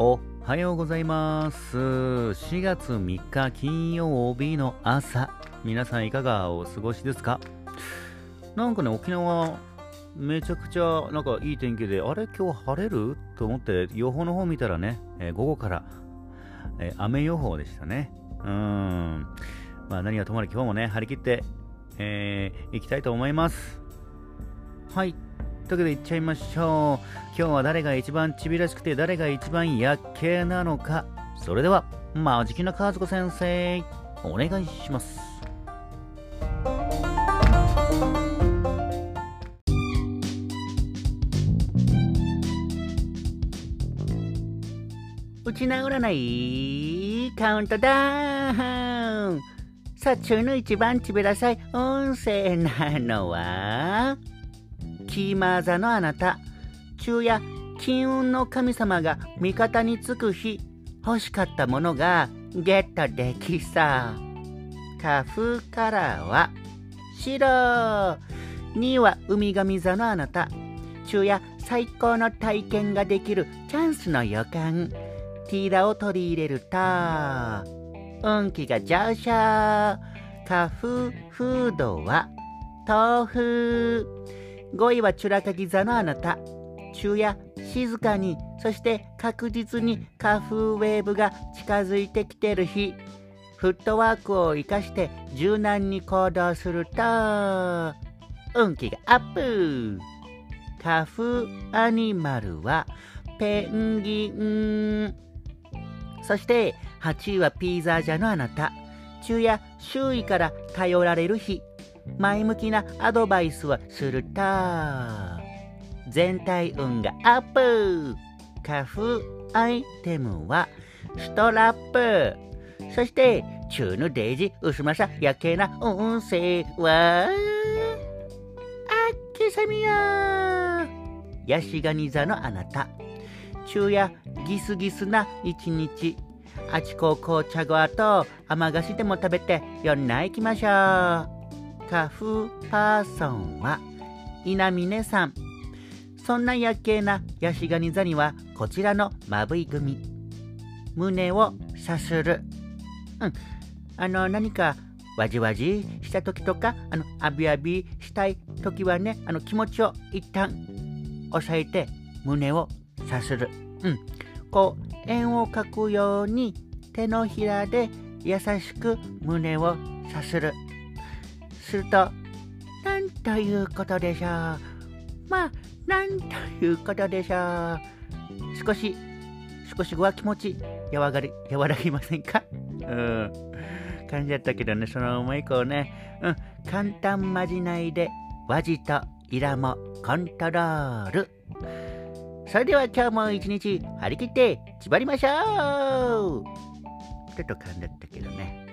おはようございます。4月3日金曜日の朝、皆さんいかがお過ごしですか？なんかね、沖縄、めちゃくちゃなんかいい天気で、あれ？今日晴れる？と思って予報の方見たらね、えー午後から、えー雨予報でしたね。うーん。まあ何はともあれ今日もね、張り切って、えー行きたいと思います。はい。というわけで行っちゃいましょう。今日は誰が一番ちびらしくて誰が一番やっけなのか。それでは、マジキな和子先生、お願いします。うちな占いカウントダウンさあ、中の一番ちびらさい音声なのは？キーマー座のあなた、昼夜、金運の神様が味方につく日、欲しかったものがゲットできそう。花風カラーは白。2位は海神座のあなた、昼夜、最高の体験ができるチャンスの予感。ティーラを取り入れると、運気が上昇。花風フードは豆腐。5位はチュラカギ座のあなた。昼夜静かに、そして確実に花風ウェーブが近づいてきてる日。フットワークを生かして柔軟に行動すると、運気がアップ。花風アニマルはペンギン。そして8位はピーザージャのあなた。昼夜周囲から頼られる日。前向きなアドバイスをすると全体運がアップ。花風アイテムはストラップ。そして中のデイジ薄まさやけな運勢はあっけさみや。ヤシガニ座のあなた。昼夜ギスギスな一日。あちこ紅茶ごと甘菓子でも食べて夜な行きましょう。花風パーソンは稲峰さん。そんな夜景なヤシガニ座にはこちらのまぶい組。胸をさする。うん。あの何かわじわじした時とかあのあびあびしたい時はねあの気持ちを一旦抑えて胸をさする。うん。こう円を描くように手のひらで優しく胸をさする。すると、なんということでしょう。まあ、なんということでしょう。少し、少しは気持ち、和がり、和らぎませんか？うん。感じだったけどね、そのまま以降ね、うん、簡単まじないで、和じとイラもコントロール。それでは今日も一日張り切って縛りましょうちょっと噛んだったけどね。